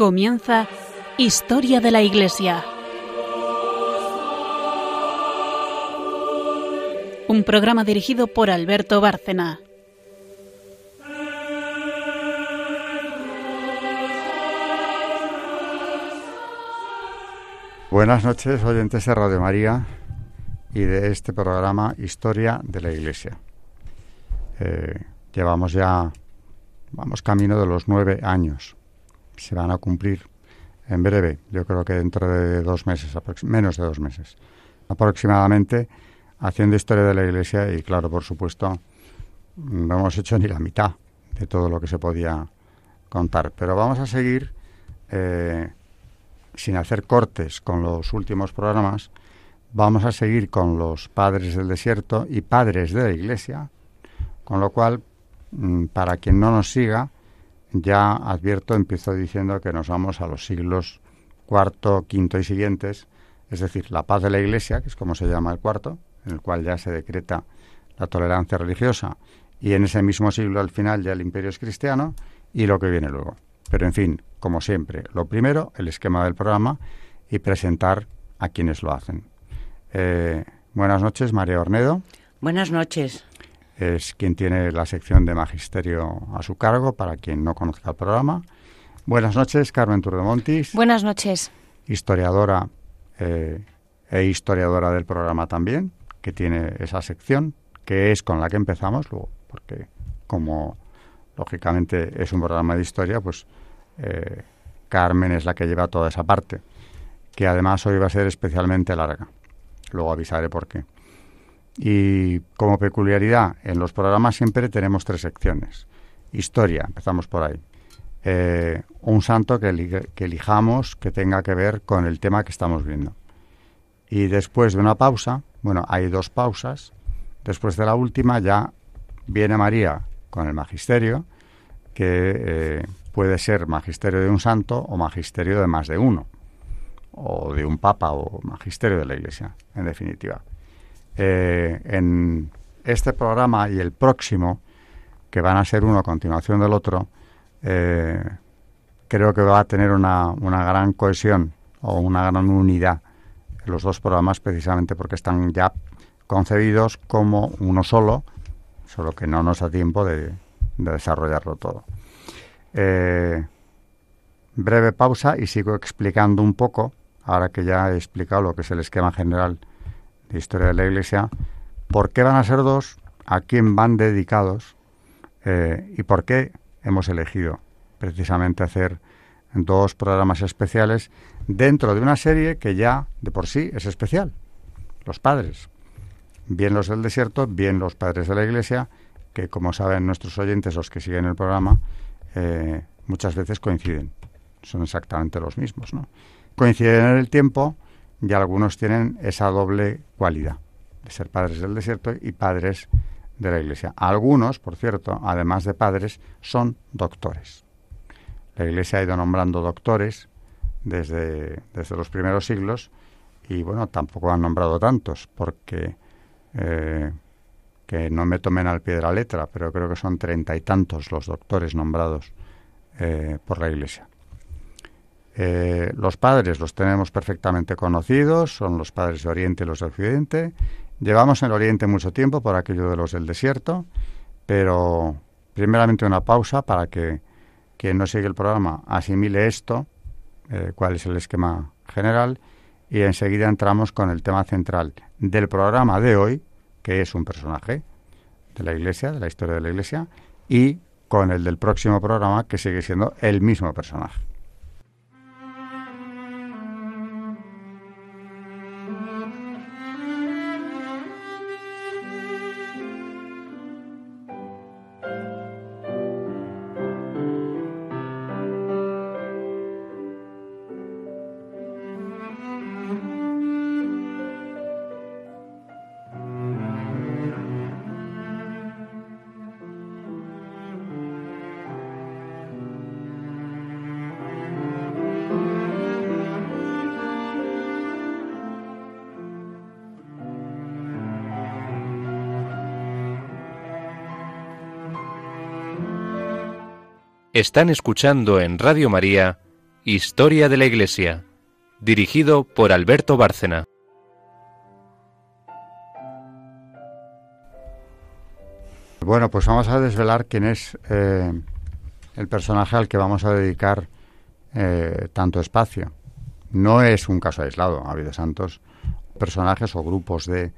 Comienza Historia de la Iglesia. Un programa dirigido por Alberto Bárcena. Buenas noches, oyentes de Radio María y de este programa Historia de la Iglesia. Eh, llevamos ya, vamos camino de los nueve años. Se van a cumplir en breve, yo creo que dentro de dos meses, menos de dos meses, aproximadamente, haciendo historia de la Iglesia y claro, por supuesto, no hemos hecho ni la mitad de todo lo que se podía contar. Pero vamos a seguir eh, sin hacer cortes con los últimos programas, vamos a seguir con los padres del desierto y padres de la iglesia, con lo cual, mm, para quien no nos siga, ya advierto, empiezo diciendo que nos vamos a los siglos cuarto, quinto y siguientes, es decir, la paz de la iglesia, que es como se llama el cuarto, en el cual ya se decreta la tolerancia religiosa, y en ese mismo siglo al final ya el imperio es cristiano, y lo que viene luego. Pero en fin, como siempre, lo primero, el esquema del programa y presentar a quienes lo hacen. Eh, buenas noches, María Ornedo. Buenas noches. Es quien tiene la sección de magisterio a su cargo, para quien no conozca el programa. Buenas noches, Carmen Turdemontis. Buenas noches. Historiadora eh, e historiadora del programa también, que tiene esa sección, que es con la que empezamos luego, porque como lógicamente es un programa de historia, pues eh, Carmen es la que lleva toda esa parte, que además hoy va a ser especialmente larga. Luego avisaré por qué. Y como peculiaridad, en los programas siempre tenemos tres secciones. Historia, empezamos por ahí. Eh, un santo que, elijamos que tenga que ver con el tema que estamos viendo. Y después de una pausa, bueno, hay dos pausas, después de la última ya viene María con el magisterio, que eh, puede ser magisterio de un santo o magisterio de más de uno, o de un papa o magisterio de la Iglesia, en definitiva. Eh, en este programa y el próximo, que van a ser uno a continuación del otro, eh, creo que va a tener una, gran cohesión o una gran unidad los dos programas precisamente porque están ya concebidos como uno solo, solo que no nos da tiempo de, de desarrollarlo todo. Eh, breve pausa y sigo explicando un poco, ahora que ya he explicado lo que es el esquema general de historia de la Iglesia, por qué van a ser dos, a quién van dedicados eh, y por qué hemos elegido precisamente hacer dos programas especiales dentro de una serie que ya de por sí es especial. Los padres, bien los del desierto, bien los padres de la Iglesia, que como saben nuestros oyentes, los que siguen el programa, eh, muchas veces coinciden. Son exactamente los mismos, ¿no? Coinciden en el tiempo y algunos tienen esa doble cualidad de ser padres del desierto y padres de la Iglesia. Algunos, por cierto, además de padres, son doctores. La Iglesia ha ido nombrando doctores desde, desde los primeros siglos y, bueno, tampoco han nombrado tantos porque eh, que no me tomen al pie de la letra, pero creo que son treinta y tantos los doctores nombrados eh, por la Iglesia. Eh, los padres los tenemos perfectamente conocidos, son los padres de Oriente y los de Occidente. Llevamos en Oriente mucho tiempo por aquello de los del desierto, pero primeramente una pausa para que quien no sigue el programa asimile esto, eh, cuál es el esquema general, y enseguida entramos con el tema central del programa de hoy, que es un personaje de la Iglesia, de la historia de la Iglesia, y con el del próximo programa, que sigue siendo el mismo personaje. Están escuchando en Radio María Historia de la Iglesia, dirigido por Alberto Bárcena. Bueno, pues vamos a desvelar quién es eh, el personaje al que vamos a dedicar eh, tanto espacio. No es un caso aislado, ha habido santos personajes o grupos de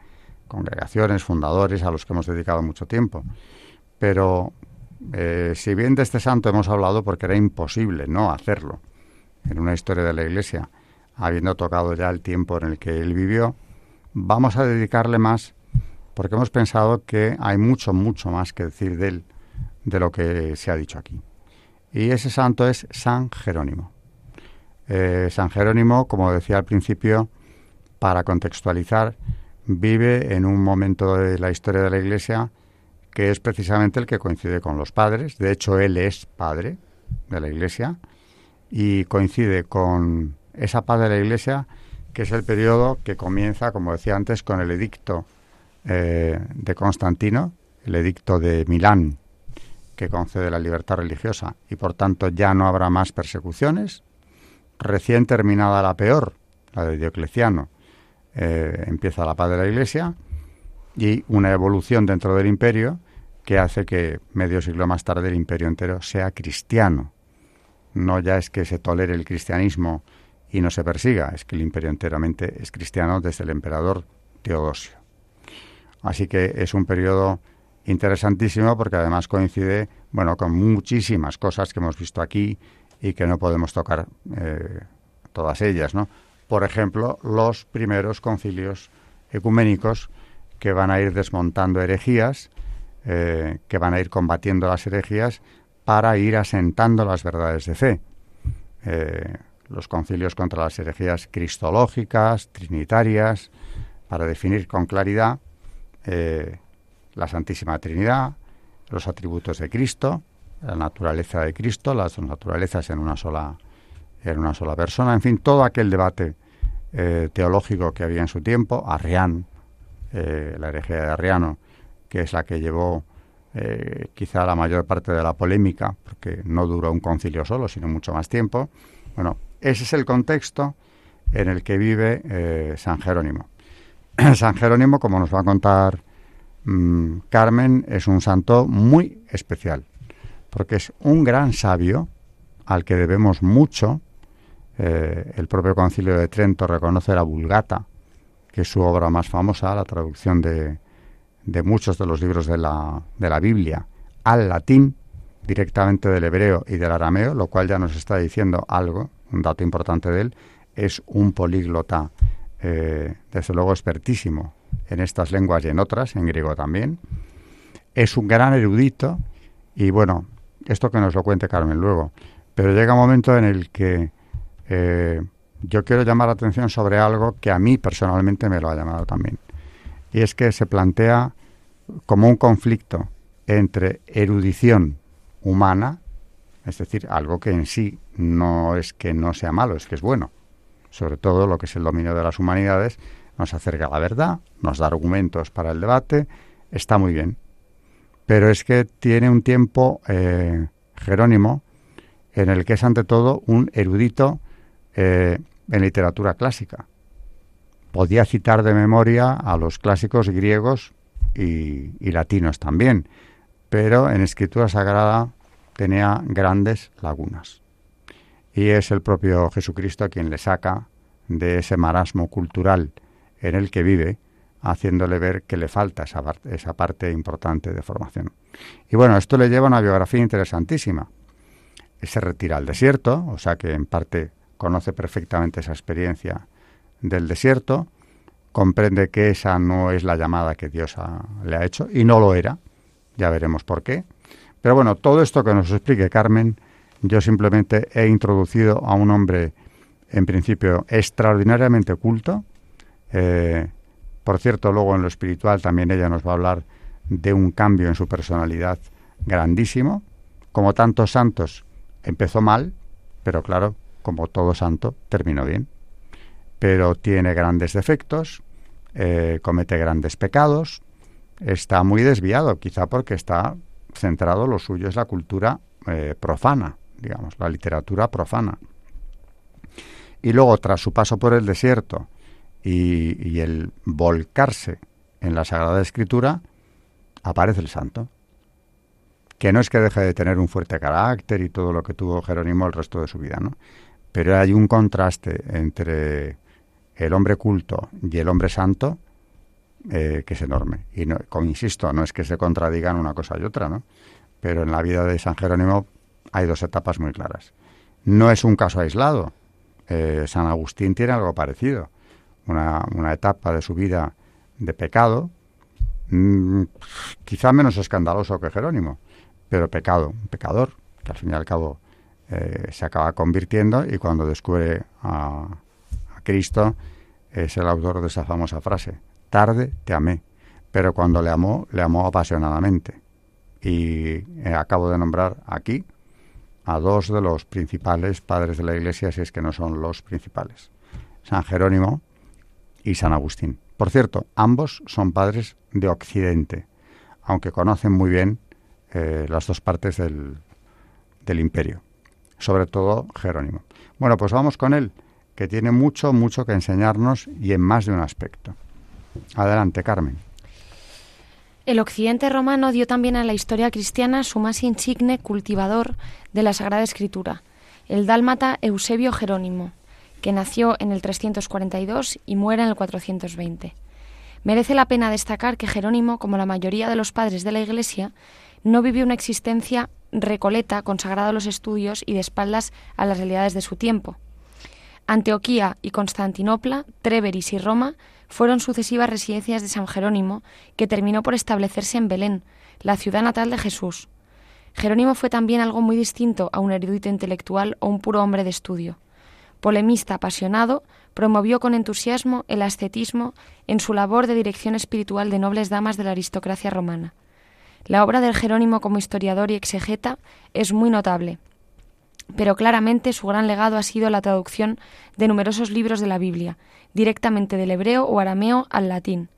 congregaciones, fundadores a los que hemos dedicado mucho tiempo. Pero eh, si bien de este santo hemos hablado porque era imposible no hacerlo en una historia de la Iglesia, habiendo tocado ya el tiempo en el que él vivió, vamos a dedicarle más porque hemos pensado que hay mucho, mucho más que decir de él de lo que se ha dicho aquí. Y ese santo es San Jerónimo. Eh, San Jerónimo, como decía al principio, para contextualizar, vive en un momento de la historia de la Iglesia que es precisamente el que coincide con los padres. De hecho, él es padre de la Iglesia y coincide con esa paz de la Iglesia que es el periodo que comienza, como decía antes, con el edicto eh, de Constantino, el edicto de Milán, que concede la libertad religiosa y por tanto ya no habrá más persecuciones. Recién terminada la peor, la de Diocleciano, eh, empieza la paz de la Iglesia y una evolución dentro del imperio que hace que medio siglo más tarde el imperio entero sea cristiano. No ya es que se tolere el cristianismo y no se persiga, es que el imperio enteramente es cristiano desde el emperador Teodosio. Así que es un periodo interesantísimo porque además coincide, bueno, con muchísimas cosas que hemos visto aquí y que no podemos tocar eh, todas ellas, ¿no? Por ejemplo, los primeros concilios ecuménicos que van a ir desmontando herejías, eh, que van a ir combatiendo las herejías para ir asentando las verdades de fe. Eh, los concilios contra las herejías cristológicas, trinitarias, para definir con claridad eh, la Santísima Trinidad, los atributos de Cristo, la naturaleza de Cristo, las dos naturalezas en una sola en una sola persona, en fin, todo aquel debate teológico que había en su tiempo, Arrián, eh, la herejía de Arriano, que es la que llevó quizá la mayor parte de la polémica, porque no duró un concilio solo, sino mucho más tiempo. Bueno, ese es el contexto en el que vive San Jerónimo. San Jerónimo, como nos va a contar mm, Carmen, es un santo muy especial, porque es un gran sabio al que debemos mucho. Eh, el propio Concilio de Trento reconoce la Vulgata, que es su obra más famosa, la traducción de, de muchos de los libros de la, de la Biblia al latín, directamente del hebreo y del arameo, lo cual ya nos está diciendo algo, un dato importante de él, es un políglota eh, desde luego expertísimo en estas lenguas y en otras, en griego también. Es un gran erudito y bueno, esto que nos lo cuente Carmen luego, pero llega un momento en el que eh, yo quiero llamar la atención sobre algo que a mí personalmente me lo ha llamado también. Y es que se plantea como un conflicto entre erudición humana, es decir, algo que en sí no es que no sea malo, es que es bueno, sobre todo lo que es el dominio de las humanidades, nos acerca a la verdad, nos da argumentos para el debate, está muy bien. Pero es que tiene un tiempo eh, Jerónimo en el que es ante todo un erudito eh, en literatura clásica. Podía citar de memoria a los clásicos griegos y, latinos también, pero en escritura sagrada tenía grandes lagunas y es el propio Jesucristo quien le saca de ese marasmo cultural en el que vive, haciéndole ver que le falta esa, esa parte importante de formación. Y bueno, esto le lleva a una biografía interesantísima. Se retira al desierto, o sea que en parte conoce perfectamente esa experiencia del desierto, comprende que esa no es la llamada que Dios le ha hecho, y no lo era, ya veremos por qué. Pero bueno, todo esto que nos explique Carmen, yo simplemente he introducido a un hombre, en principio, extraordinariamente culto. Eh, por cierto, luego en lo espiritual también ella nos va a hablar de un cambio en su personalidad grandísimo. Como tantos santos, empezó mal, pero claro, como todo santo, terminó bien. Pero tiene grandes defectos, eh, comete grandes pecados, está muy desviado, quizá porque está centrado, lo suyo es la cultura eh, profana, digamos, la literatura profana. Y luego, tras su paso por el desierto y, y el volcarse en la Sagrada Escritura, aparece el santo. Que no es que deje de tener un fuerte carácter y todo lo que tuvo Jerónimo el resto de su vida, ¿no? Pero hay un contraste entre el hombre culto y el hombre santo eh, que es enorme. Y no, insisto, no es que se contradigan una cosa y otra, ¿no? Pero en la vida de San Jerónimo hay dos etapas muy claras. No es un caso aislado. Eh, San Agustín tiene algo parecido. Una, una etapa de su vida de pecado, mmm, quizá menos escandaloso que Jerónimo, pero pecado, un pecador, que al fin y al cabo eh, se acaba convirtiendo y cuando descubre a, a Cristo es el autor de esa famosa frase, tarde te amé, pero cuando le amó, le amó apasionadamente. Y eh, acabo de nombrar aquí a dos de los principales padres de la Iglesia, si es que no son los principales, San Jerónimo y San Agustín. Por cierto, ambos son padres de Occidente, aunque conocen muy bien eh, las dos partes del, del imperio, sobre todo Jerónimo. Bueno, pues vamos con él, que tiene mucho, mucho que enseñarnos y en más de un aspecto. Adelante, Carmen. El occidente romano dio también a la historia cristiana su más insigne cultivador de la Sagrada Escritura, el dálmata Eusebio Jerónimo, que nació en el 342 y muere en el 420. Merece la pena destacar que Jerónimo, como la mayoría de los padres de la Iglesia, no vivió una existencia recoleta, consagrada a los estudios y de espaldas a las realidades de su tiempo. Antioquía y Constantinopla, Treveris y Roma fueron sucesivas residencias de San Jerónimo, que terminó por establecerse en Belén, la ciudad natal de Jesús. Jerónimo fue también algo muy distinto a un erudito intelectual o un puro hombre de estudio. Polemista apasionado, promovió con entusiasmo el ascetismo en su labor de dirección espiritual de nobles damas de la aristocracia romana. La obra del Jerónimo como historiador y exegeta es muy notable, pero claramente su gran legado ha sido la traducción de numerosos libros de la Biblia, directamente del hebreo o arameo al latín.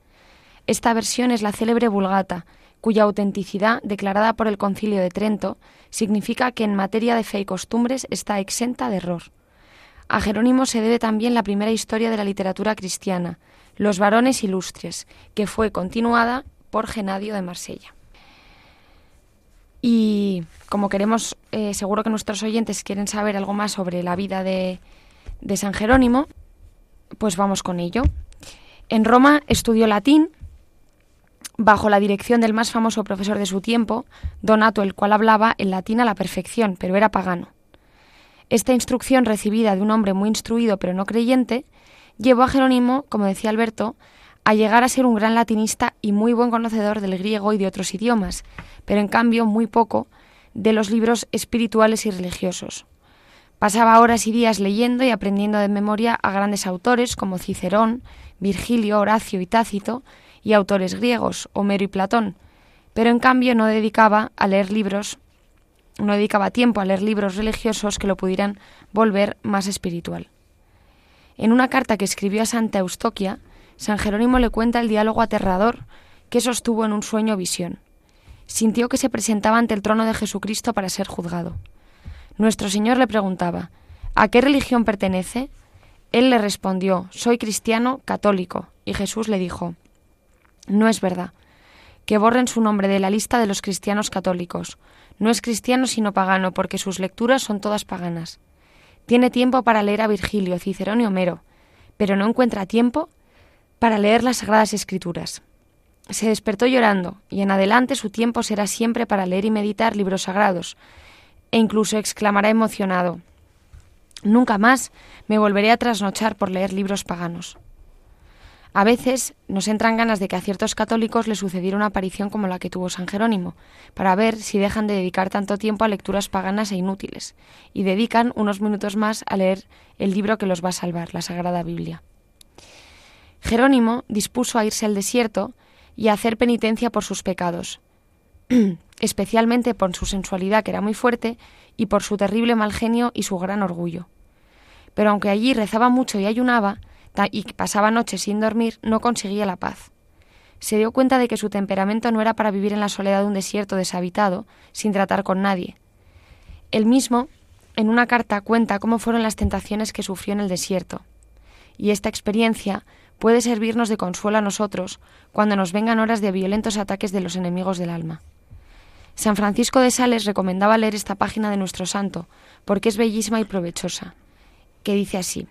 Esta versión es la célebre Vulgata, cuya autenticidad, declarada por el Concilio de Trento, significa que en materia de fe y costumbres está exenta de error. A Jerónimo se debe también la primera historia de la literatura cristiana, Los varones ilustres, que fue continuada por Genadio de Marsella. Y como queremos, eh, seguro que nuestros oyentes quieren saber algo más sobre la vida de, de San Jerónimo, pues vamos con ello. En Roma estudió latín bajo la dirección del más famoso profesor de su tiempo, Donato, el cual hablaba el latín a la perfección, pero era pagano. Esta instrucción recibida de un hombre muy instruido pero no creyente llevó a Jerónimo, como decía Alberto, a llegar a ser un gran latinista y muy buen conocedor del griego y de otros idiomas, pero en cambio muy poco de los libros espirituales y religiosos. Pasaba horas y días leyendo y aprendiendo de memoria a grandes autores como Cicerón, Virgilio, Horacio y Tácito, y autores griegos, Homero y Platón, pero en cambio no dedicaba a leer libros, no dedicaba tiempo a leer libros religiosos que lo pudieran volver más espiritual. En una carta que escribió a Santa Eustoquia, San Jerónimo le cuenta el diálogo aterrador que sostuvo en un sueño visión. Sintió que se presentaba ante el trono de Jesucristo para ser juzgado. Nuestro Señor le preguntaba, ¿A qué religión pertenece? Él le respondió, Soy cristiano católico. Y Jesús le dijo, No es verdad. Que borren su nombre de la lista de los cristianos católicos. No es cristiano sino pagano, porque sus lecturas son todas paganas. Tiene tiempo para leer a Virgilio, Cicerón y Homero, pero no encuentra tiempo para leer las Sagradas Escrituras. Se despertó llorando, y en adelante su tiempo será siempre para leer y meditar libros sagrados, e incluso exclamará emocionado Nunca más me volveré a trasnochar por leer libros paganos. A veces nos entran ganas de que a ciertos católicos les sucediera una aparición como la que tuvo San Jerónimo, para ver si dejan de dedicar tanto tiempo a lecturas paganas e inútiles, y dedican unos minutos más a leer el libro que los va a salvar, la Sagrada Biblia. Jerónimo dispuso a irse al desierto y a hacer penitencia por sus pecados, especialmente por su sensualidad que era muy fuerte y por su terrible mal genio y su gran orgullo. Pero aunque allí rezaba mucho y ayunaba, y pasaba noches sin dormir, no conseguía la paz. Se dio cuenta de que su temperamento no era para vivir en la soledad de un desierto deshabitado, sin tratar con nadie. Él mismo en una carta cuenta cómo fueron las tentaciones que sufrió en el desierto. Y esta experiencia puede servirnos de consuelo a nosotros cuando nos vengan horas de violentos ataques de los enemigos del alma. San Francisco de Sales recomendaba leer esta página de nuestro santo, porque es bellísima y provechosa, que dice así.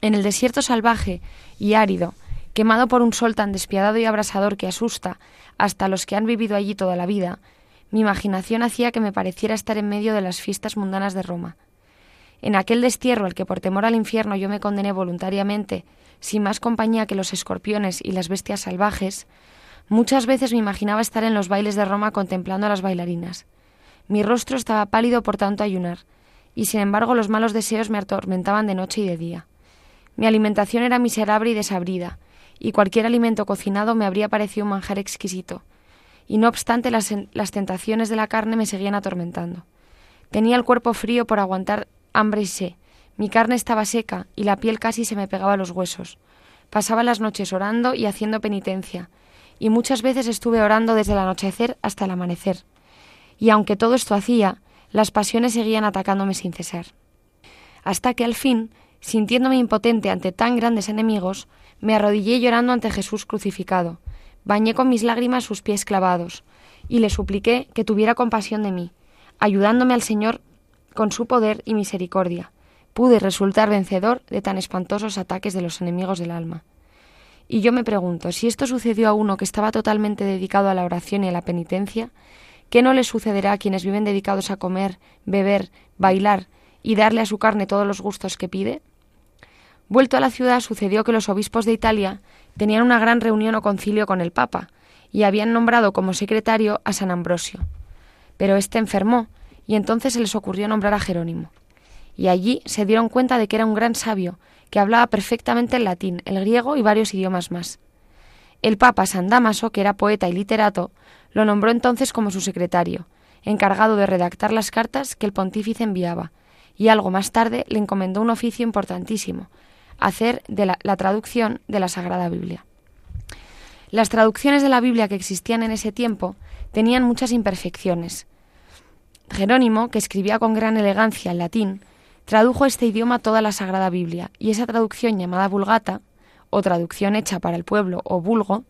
En el desierto salvaje y árido, quemado por un sol tan despiadado y abrasador que asusta hasta los que han vivido allí toda la vida, mi imaginación hacía que me pareciera estar en medio de las fiestas mundanas de Roma. En aquel destierro al que por temor al infierno yo me condené voluntariamente, sin más compañía que los escorpiones y las bestias salvajes, Muchas veces me imaginaba estar en los bailes de Roma contemplando a las bailarinas. Mi rostro estaba pálido por tanto ayunar, y sin embargo los malos deseos me atormentaban de noche y de día. Mi alimentación era miserable y desabrida, y cualquier alimento cocinado me habría parecido un manjar exquisito, y no obstante las, las tentaciones de la carne me seguían atormentando. Tenía el cuerpo frío por aguantar hambre y sed, mi carne estaba seca y la piel casi se me pegaba a los huesos. Pasaba las noches orando y haciendo penitencia, y muchas veces estuve orando desde el anochecer hasta el amanecer. Y aunque todo esto hacía, las pasiones seguían atacándome sin cesar. Hasta que al fin, sintiéndome impotente ante tan grandes enemigos, me arrodillé llorando ante Jesús crucificado, bañé con mis lágrimas sus pies clavados, y le supliqué que tuviera compasión de mí, ayudándome al Señor con su poder y misericordia. Pude resultar vencedor de tan espantosos ataques de los enemigos del alma. Y yo me pregunto, si esto sucedió a uno que estaba totalmente dedicado a la oración y a la penitencia, ¿qué no le sucederá a quienes viven dedicados a comer, beber, bailar y darle a su carne todos los gustos que pide? Vuelto a la ciudad sucedió que los obispos de Italia tenían una gran reunión o concilio con el Papa y habían nombrado como secretario a San Ambrosio. Pero éste enfermó y entonces se les ocurrió nombrar a Jerónimo. Y allí se dieron cuenta de que era un gran sabio que hablaba perfectamente el latín, el griego y varios idiomas más. El Papa San Damaso, que era poeta y literato, lo nombró entonces como su secretario, encargado de redactar las cartas que el pontífice enviaba, y algo más tarde le encomendó un oficio importantísimo, hacer de la, la traducción de la Sagrada Biblia. Las traducciones de la Biblia que existían en ese tiempo tenían muchas imperfecciones. Jerónimo, que escribía con gran elegancia el latín, tradujo este idioma toda la Sagrada Biblia, y esa traducción llamada Vulgata, o traducción hecha para el pueblo o vulgo,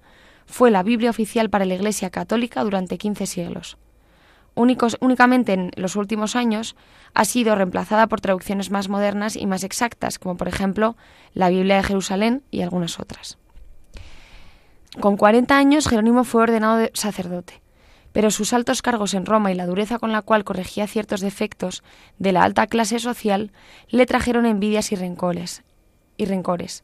fue la Biblia oficial para la Iglesia católica durante 15 siglos. Únicos, únicamente en los últimos años ha sido reemplazada por traducciones más modernas y más exactas, como por ejemplo la Biblia de Jerusalén y algunas otras. Con 40 años Jerónimo fue ordenado sacerdote pero sus altos cargos en Roma y la dureza con la cual corregía ciertos defectos de la alta clase social le trajeron envidias y rencores. Y rencores.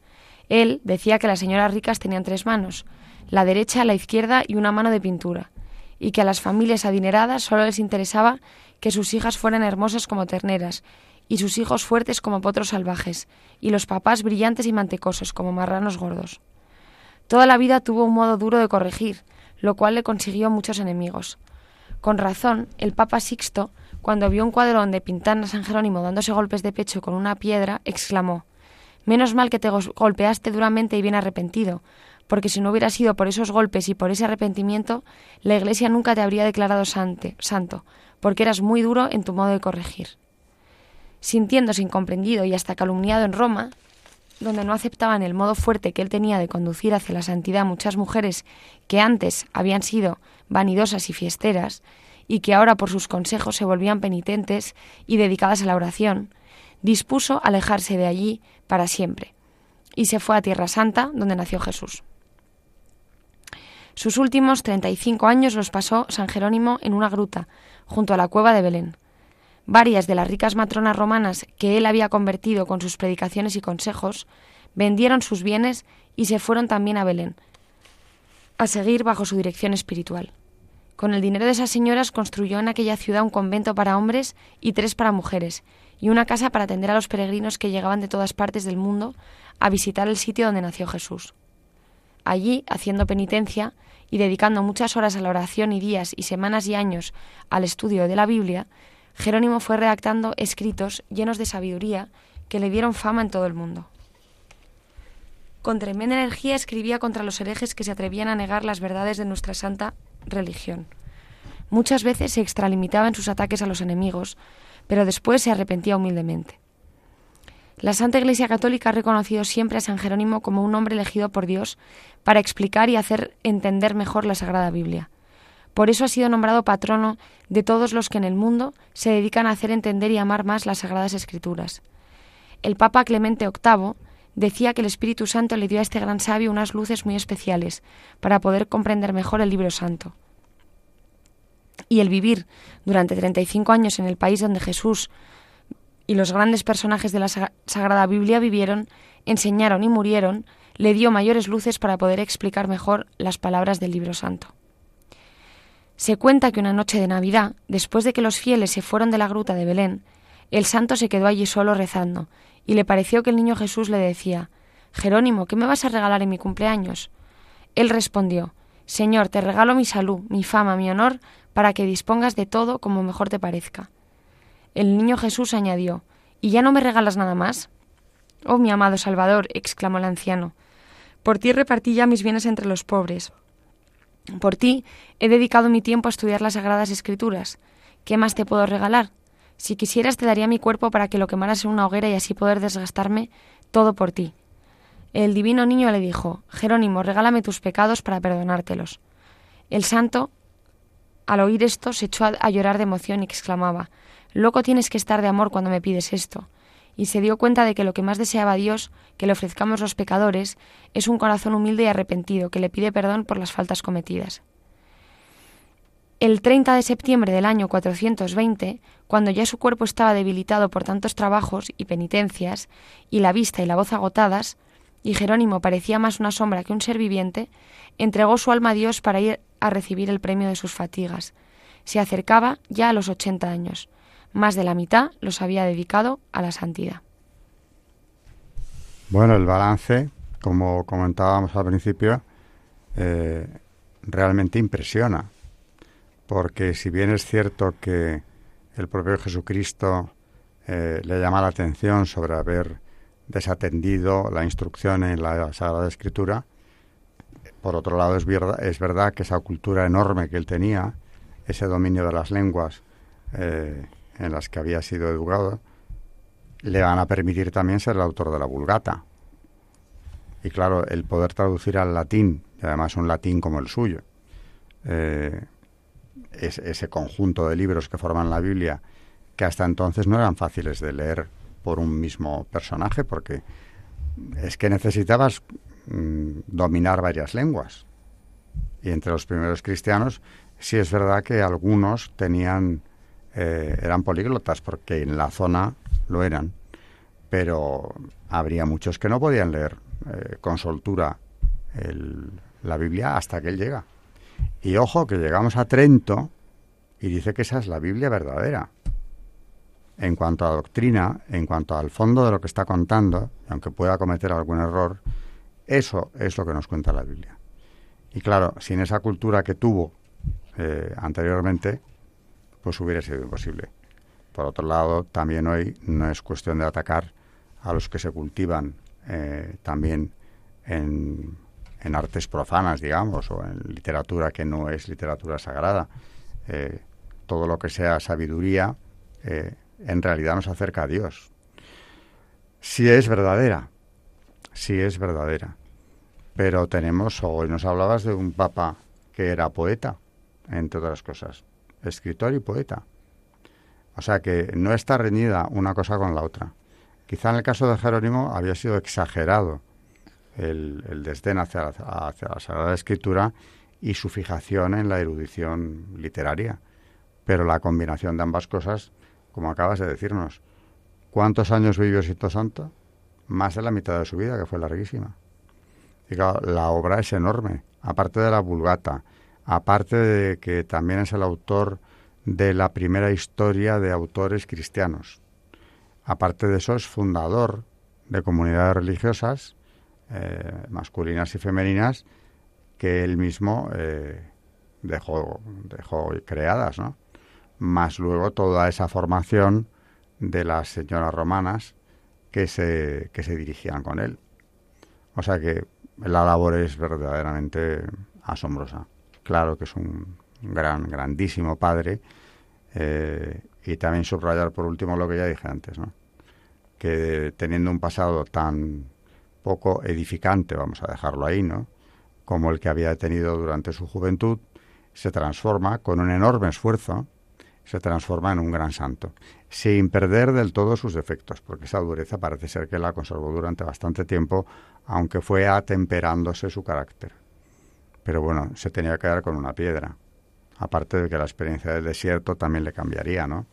Él decía que las señoras ricas tenían tres manos, la derecha, la izquierda y una mano de pintura, y que a las familias adineradas solo les interesaba que sus hijas fueran hermosas como terneras, y sus hijos fuertes como potros salvajes, y los papás brillantes y mantecosos como marranos gordos. Toda la vida tuvo un modo duro de corregir, lo cual le consiguió muchos enemigos. Con razón, el Papa Sixto, cuando vio un cuadrón de Pintana San Jerónimo dándose golpes de pecho con una piedra, exclamó Menos mal que te golpeaste duramente y bien arrepentido, porque si no hubiera sido por esos golpes y por ese arrepentimiento, la Iglesia nunca te habría declarado santo, porque eras muy duro en tu modo de corregir. Sintiéndose incomprendido y hasta calumniado en Roma, donde no aceptaban el modo fuerte que él tenía de conducir hacia la santidad muchas mujeres que antes habían sido vanidosas y fiesteras, y que ahora por sus consejos se volvían penitentes y dedicadas a la oración, dispuso alejarse de allí para siempre, y se fue a Tierra Santa, donde nació Jesús. Sus últimos treinta y cinco años los pasó San Jerónimo en una gruta, junto a la cueva de Belén. Varias de las ricas matronas romanas que él había convertido con sus predicaciones y consejos vendieron sus bienes y se fueron también a Belén, a seguir bajo su dirección espiritual. Con el dinero de esas señoras construyó en aquella ciudad un convento para hombres y tres para mujeres, y una casa para atender a los peregrinos que llegaban de todas partes del mundo a visitar el sitio donde nació Jesús. Allí, haciendo penitencia y dedicando muchas horas a la oración y días y semanas y años al estudio de la Biblia, Jerónimo fue redactando escritos llenos de sabiduría que le dieron fama en todo el mundo. Con tremenda energía escribía contra los herejes que se atrevían a negar las verdades de nuestra santa religión. Muchas veces se extralimitaba en sus ataques a los enemigos, pero después se arrepentía humildemente. La Santa Iglesia Católica ha reconocido siempre a San Jerónimo como un hombre elegido por Dios para explicar y hacer entender mejor la Sagrada Biblia. Por eso ha sido nombrado patrono de todos los que en el mundo se dedican a hacer entender y amar más las Sagradas Escrituras. El Papa Clemente VIII decía que el Espíritu Santo le dio a este gran sabio unas luces muy especiales para poder comprender mejor el libro santo. Y el vivir durante 35 años en el país donde Jesús y los grandes personajes de la Sagrada Biblia vivieron, enseñaron y murieron, le dio mayores luces para poder explicar mejor las palabras del libro santo. Se cuenta que una noche de Navidad, después de que los fieles se fueron de la gruta de Belén, el santo se quedó allí solo rezando, y le pareció que el niño Jesús le decía Jerónimo, ¿qué me vas a regalar en mi cumpleaños? Él respondió Señor, te regalo mi salud, mi fama, mi honor, para que dispongas de todo como mejor te parezca. El niño Jesús añadió ¿Y ya no me regalas nada más? Oh, mi amado Salvador, exclamó el anciano, por ti repartí ya mis bienes entre los pobres. Por ti he dedicado mi tiempo a estudiar las sagradas escrituras. ¿Qué más te puedo regalar? Si quisieras te daría mi cuerpo para que lo quemaras en una hoguera y así poder desgastarme todo por ti. El divino niño le dijo Jerónimo, regálame tus pecados para perdonártelos. El santo, al oír esto, se echó a llorar de emoción y exclamaba Loco tienes que estar de amor cuando me pides esto. Y se dio cuenta de que lo que más deseaba Dios que le ofrezcamos los pecadores es un corazón humilde y arrepentido que le pide perdón por las faltas cometidas. El 30 de septiembre del año 420, cuando ya su cuerpo estaba debilitado por tantos trabajos y penitencias, y la vista y la voz agotadas, y Jerónimo parecía más una sombra que un ser viviente, entregó su alma a Dios para ir a recibir el premio de sus fatigas. Se acercaba ya a los ochenta años. Más de la mitad los había dedicado a la santidad. Bueno, el balance, como comentábamos al principio, eh, realmente impresiona, porque si bien es cierto que el propio Jesucristo eh, le llama la atención sobre haber desatendido la instrucción en la Sagrada Escritura, por otro lado es verdad, es verdad que esa cultura enorme que él tenía, ese dominio de las lenguas, eh, en las que había sido educado, le van a permitir también ser el autor de la Vulgata. Y claro, el poder traducir al latín, y además un latín como el suyo, eh, es, ese conjunto de libros que forman la Biblia, que hasta entonces no eran fáciles de leer por un mismo personaje, porque es que necesitabas mm, dominar varias lenguas. Y entre los primeros cristianos, sí es verdad que algunos tenían eh, eran políglotas porque en la zona lo eran, pero habría muchos que no podían leer eh, con soltura la Biblia hasta que él llega. Y ojo que llegamos a Trento y dice que esa es la Biblia verdadera. En cuanto a doctrina, en cuanto al fondo de lo que está contando, aunque pueda cometer algún error, eso es lo que nos cuenta la Biblia. Y claro, sin esa cultura que tuvo eh, anteriormente, pues hubiera sido imposible. Por otro lado, también hoy no es cuestión de atacar a los que se cultivan eh, también en, artes profanas, digamos, o en literatura que no es literatura sagrada. Eh, todo lo que sea sabiduría eh, en realidad nos acerca a Dios. Si es verdadera, si es verdadera. Pero tenemos, hoy nos hablabas de un papa que era poeta, entre otras cosas escritor y poeta. O sea que no está reñida una cosa con la otra. Quizá en el caso de Jerónimo había sido exagerado el, desdén hacia, hacia la Sagrada Escritura y su fijación en la erudición literaria. Pero la combinación de ambas cosas, como acabas de decirnos, ¿cuántos años vivió Sito Santo? Más de la mitad de su vida, que fue larguísima. Y la obra es enorme, aparte de la Vulgata, aparte de que también es el autor de la primera historia de autores cristianos. Aparte de eso, es fundador de comunidades religiosas, eh, masculinas y femeninas, que él mismo eh, dejó, dejó creadas, ¿no? Más luego toda esa formación de las señoras romanas que se, que se dirigían con él. O sea que la labor es verdaderamente asombrosa claro que es un gran, grandísimo padre, eh, Y también subrayar por último lo que ya dije antes, que teniendo un pasado tan poco edificante, vamos a dejarlo ahí, ¿no? como el que había tenido durante su juventud, se transforma con un enorme esfuerzo, se transforma en un gran santo, sin perder del todo sus defectos, porque esa dureza parece ser que la conservó durante bastante tiempo, aunque fue atemperándose su carácter. Pero bueno, se tenía que dar con una piedra, aparte de que la experiencia del desierto también le cambiaría, ¿no?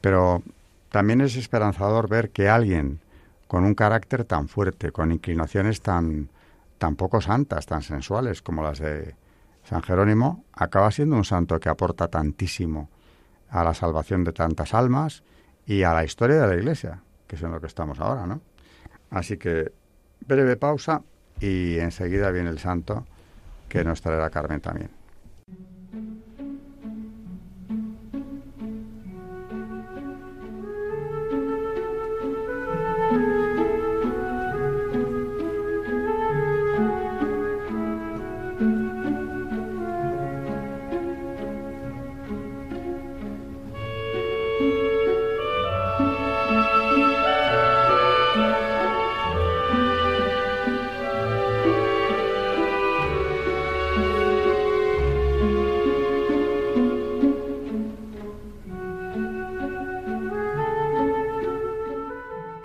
Pero también es esperanzador ver que alguien con un carácter tan fuerte, con inclinaciones tan, tan poco santas, tan sensuales como las de San Jerónimo, acaba siendo un santo que aporta tantísimo a la salvación de tantas almas y a la historia de la Iglesia, que es en lo que estamos ahora, ¿no? Así que breve pausa y enseguida viene el santo que nos traerá Carmen también.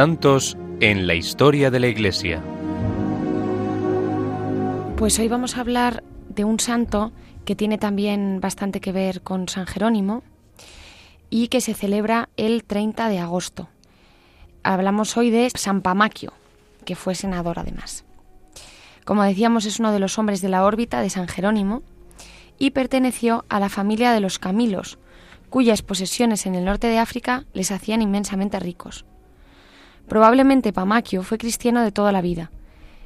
Santos en la historia de la Iglesia. Pues hoy vamos a hablar de un santo que tiene también bastante que ver con San Jerónimo y que se celebra el 30 de agosto. Hablamos hoy de San Pamaquio, que fue senador además. Como decíamos, es uno de los hombres de la órbita de San Jerónimo y perteneció a la familia de los Camilos, cuyas posesiones en el norte de África les hacían inmensamente ricos. Probablemente Pamaquio fue cristiano de toda la vida.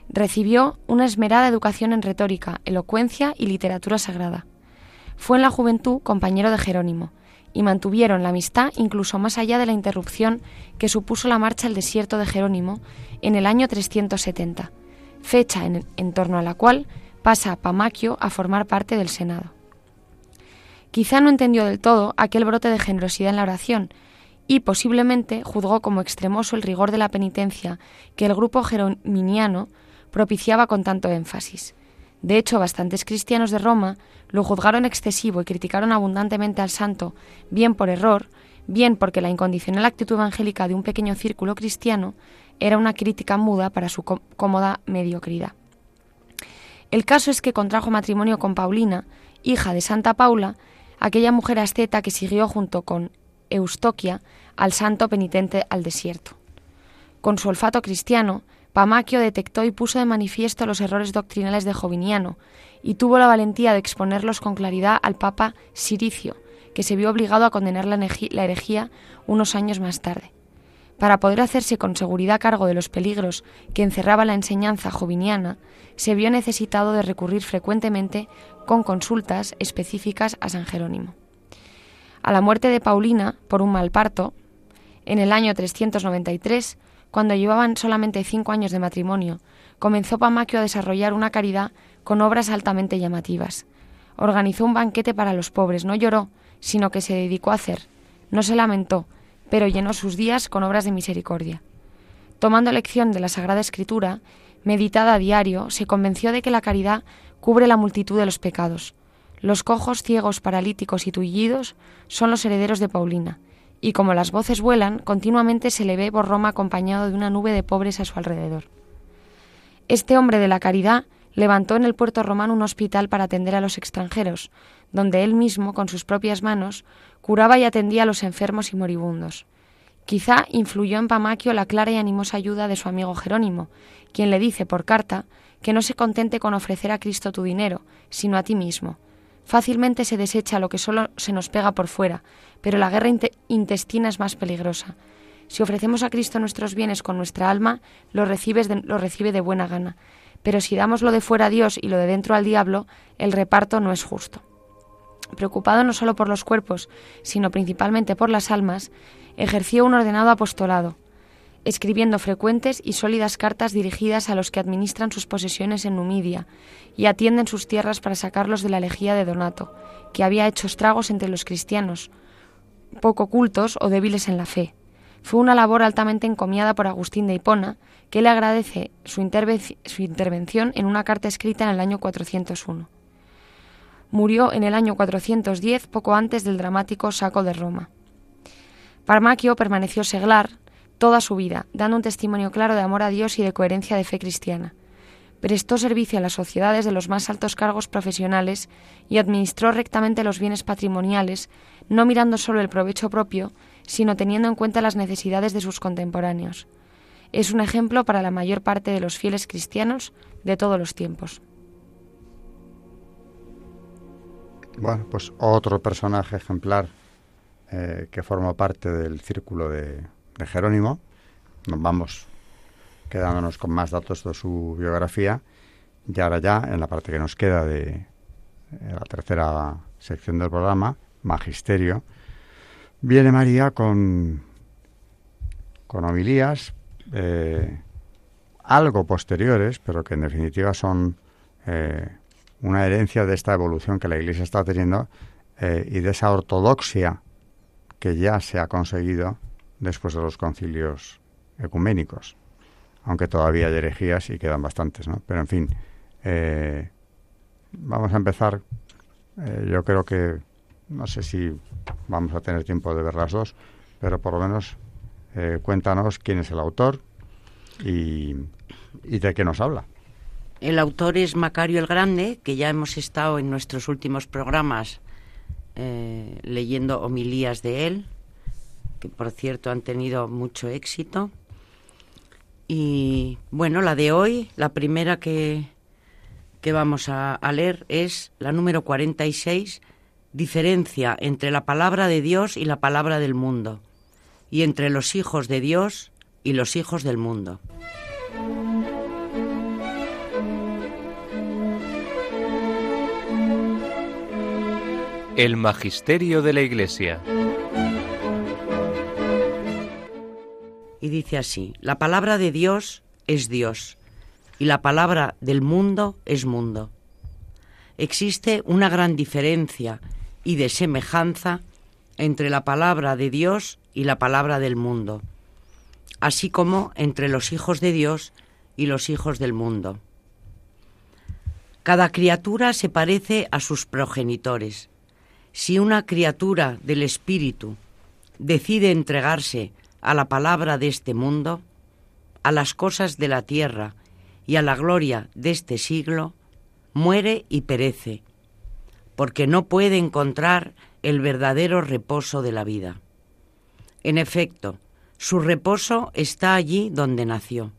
Recibió una esmerada educación en retórica, elocuencia y literatura sagrada. Fue en la juventud compañero de Jerónimo, y mantuvieron la amistad incluso más allá de la interrupción que supuso la marcha al desierto de Jerónimo en el año 370, fecha en, torno a la cual pasa Pamaquio a formar parte del Senado. Quizá no entendió del todo aquel brote de generosidad en la oración, y posiblemente juzgó como extremoso el rigor de la penitencia que el grupo jerominiano propiciaba con tanto énfasis. De hecho, bastantes cristianos de Roma lo juzgaron excesivo y criticaron abundantemente al santo, bien por error, bien porque la incondicional actitud evangélica de un pequeño círculo cristiano era una crítica muda para su cómoda mediocridad. El caso es que contrajo matrimonio con Paulina, hija de Santa Paula, aquella mujer asceta que siguió junto con Eustoquia al santo penitente al desierto. Con su olfato cristiano, Pamaquio detectó y puso de manifiesto los errores doctrinales de Joviniano y tuvo la valentía de exponerlos con claridad al Papa Siricio, que se vio obligado a condenar la herejía unos años más tarde. Para poder hacerse con seguridad cargo de los peligros que encerraba la enseñanza joviniana, se vio necesitado de recurrir frecuentemente con consultas específicas a San Jerónimo. A la muerte de Paulina por un mal parto, en el año 393, cuando llevaban solamente cinco años de matrimonio, comenzó Pamaquio a desarrollar una caridad con obras altamente llamativas. Organizó un banquete para los pobres, no lloró, sino que se dedicó a hacer. No se lamentó, pero llenó sus días con obras de misericordia. Tomando lección de la Sagrada Escritura, meditada a diario, se convenció de que la caridad cubre la multitud de los pecados. Los cojos, ciegos, paralíticos y tullidos son los herederos de Paulina, y como las voces vuelan, continuamente se le ve por Roma acompañado de una nube de pobres a su alrededor. Este hombre de la caridad levantó en el puerto romano un hospital para atender a los extranjeros, donde él mismo, con sus propias manos, curaba y atendía a los enfermos y moribundos. Quizá influyó en Pamaquio la clara y animosa ayuda de su amigo Jerónimo, quien le dice por carta que no se contente con ofrecer a Cristo tu dinero, sino a ti mismo. Fácilmente se desecha lo que solo se nos pega por fuera, pero la guerra intestina es más peligrosa. Si ofrecemos a Cristo nuestros bienes con nuestra alma, lo, recibe de buena gana. Pero si damos lo de fuera a Dios y lo de dentro al diablo, el reparto no es justo. Preocupado no solo por los cuerpos, sino principalmente por las almas, ejerció un ordenado apostolado, escribiendo frecuentes y sólidas cartas dirigidas a los que administran sus posesiones en Numidia y atienden sus tierras para sacarlos de la lejía de Donato, que había hecho estragos entre los cristianos, poco cultos o débiles en la fe. Fue una labor altamente encomiada por Agustín de Hipona, que le agradece su, su intervención en una carta escrita en el año 401. Murió en el año 410, poco antes del dramático saco de Roma. Parmaquio permaneció seglar toda su vida, dando un testimonio claro de amor a Dios y de coherencia de fe cristiana. Prestó servicio a las sociedades de los más altos cargos profesionales y administró rectamente los bienes patrimoniales, no mirando solo el provecho propio, sino teniendo en cuenta las necesidades de sus contemporáneos. Es un ejemplo para la mayor parte de los fieles cristianos de todos los tiempos. Bueno, pues otro personaje ejemplar eh, que forma parte del círculo de, Jerónimo. Nos vamos quedándonos con más datos de su biografía. Y ahora ya, en la parte que nos queda de la tercera sección del programa, Magisterio, viene María con, con homilías eh, algo posteriores, pero que en definitiva son eh, una herencia de esta evolución que la Iglesia está teniendo eh, y de esa ortodoxia que ya se ha conseguido después de los concilios ecuménicos, aunque todavía hay herejías y quedan bastantes, ¿no? Pero en fin, vamos a empezar. yo creo que no sé si vamos a tener tiempo de ver las dos, pero por lo menos eh, cuéntanos quién es el autor y, de qué nos habla. El autor es Macario el Grande, que ya hemos estado en nuestros últimos programas eh, leyendo homilías de él, que por cierto han tenido mucho éxito. Y bueno, la de hoy, la primera que, que vamos a, a leer es la número 46 diferencia entre la palabra de Dios y la palabra del mundo, y entre los hijos de Dios y los hijos del mundo. El Magisterio de la Iglesia. Y dice así, la palabra de Dios es Dios, y la palabra del mundo es mundo. Existe una gran diferencia y de semejanza entre la palabra de Dios y la palabra del mundo, así como entre los hijos de Dios y los hijos del mundo. Cada criatura se parece a sus progenitores. Si una criatura del Espíritu decide entregarse a la palabra de este mundo, a las cosas de la tierra y a la gloria de este siglo, muere y perece porque no puede encontrar el verdadero reposo de la vida. En efecto, su reposo está allí donde nació.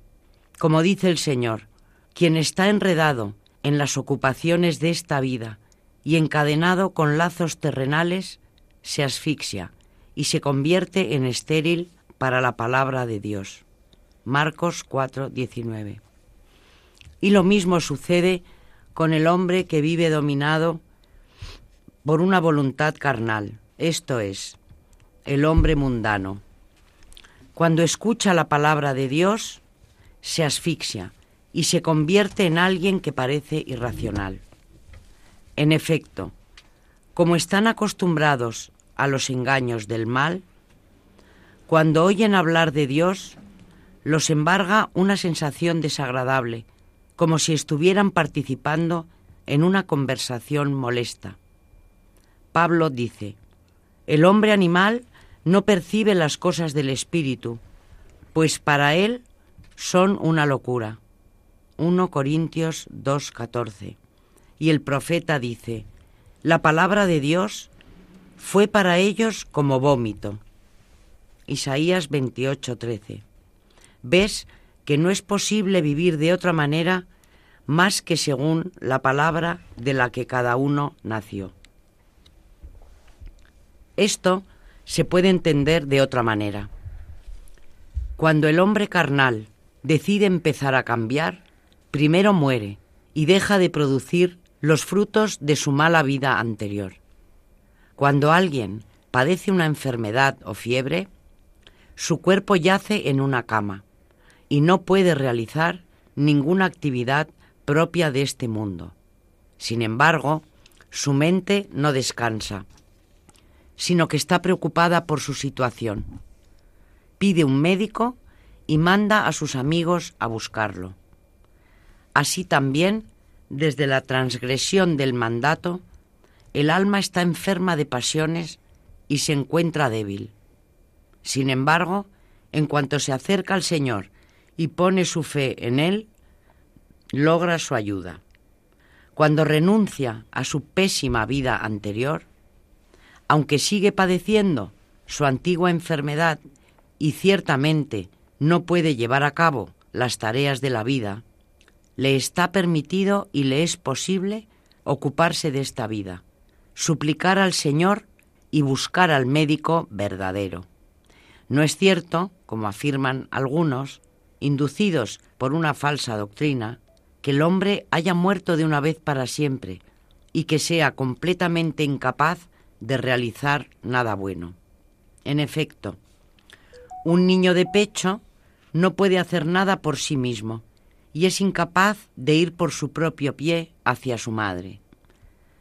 Como dice el Señor, quien está enredado en las ocupaciones de esta vida y encadenado con lazos terrenales, se asfixia y se convierte en estéril para la palabra de Dios. Marcos 4:19. Y lo mismo sucede con el hombre que vive dominado por una voluntad carnal, esto es, el hombre mundano. Cuando escucha la palabra de Dios, se asfixia y se convierte en alguien que parece irracional. En efecto, como están acostumbrados a los engaños del mal, cuando oyen hablar de Dios, los embarga una sensación desagradable, como si estuvieran participando en una conversación molesta. Pablo dice, el hombre animal no percibe las cosas del espíritu, pues para él son una locura. 1 Corintios 2.14. Y el profeta dice, la palabra de Dios fue para ellos como vómito. Isaías 28:13. Ves que no es posible vivir de otra manera más que según la palabra de la que cada uno nació. Esto se puede entender de otra manera. Cuando el hombre carnal decide empezar a cambiar, primero muere y deja de producir los frutos de su mala vida anterior. Cuando alguien padece una enfermedad o fiebre, su cuerpo yace en una cama y no puede realizar ninguna actividad propia de este mundo. Sin embargo, su mente no descansa, sino que está preocupada por su situación. Pide un médico y manda a sus amigos a buscarlo. Así también, desde la transgresión del mandato, el alma está enferma de pasiones y se encuentra débil. Sin embargo, en cuanto se acerca al Señor y pone su fe en Él, logra su ayuda. Cuando renuncia a su pésima vida anterior, aunque sigue padeciendo su antigua enfermedad y ciertamente no puede llevar a cabo las tareas de la vida, le está permitido y le es posible ocuparse de esta vida, suplicar al Señor y buscar al médico verdadero. No es cierto, como afirman algunos, inducidos por una falsa doctrina, que el hombre haya muerto de una vez para siempre y que sea completamente incapaz de realizar nada bueno. En efecto, un niño de pecho no puede hacer nada por sí mismo y es incapaz de ir por su propio pie hacia su madre.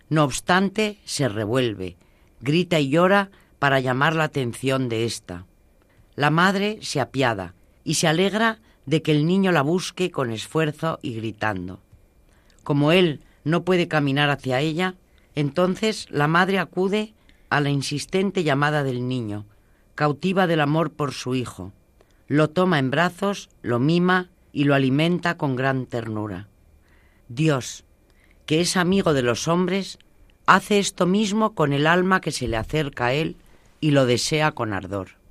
No obstante, se revuelve, grita y llora para llamar la atención de ésta. La madre se apiada y se alegra de que el niño la busque con esfuerzo y gritando. Como él no puede caminar hacia ella, entonces la madre acude a la insistente llamada del niño, cautiva del amor por su hijo. Lo toma en brazos, lo mima y lo alimenta con gran ternura. Dios, que es amigo de los hombres, hace esto mismo con el alma que se le acerca a él y lo desea con ardor.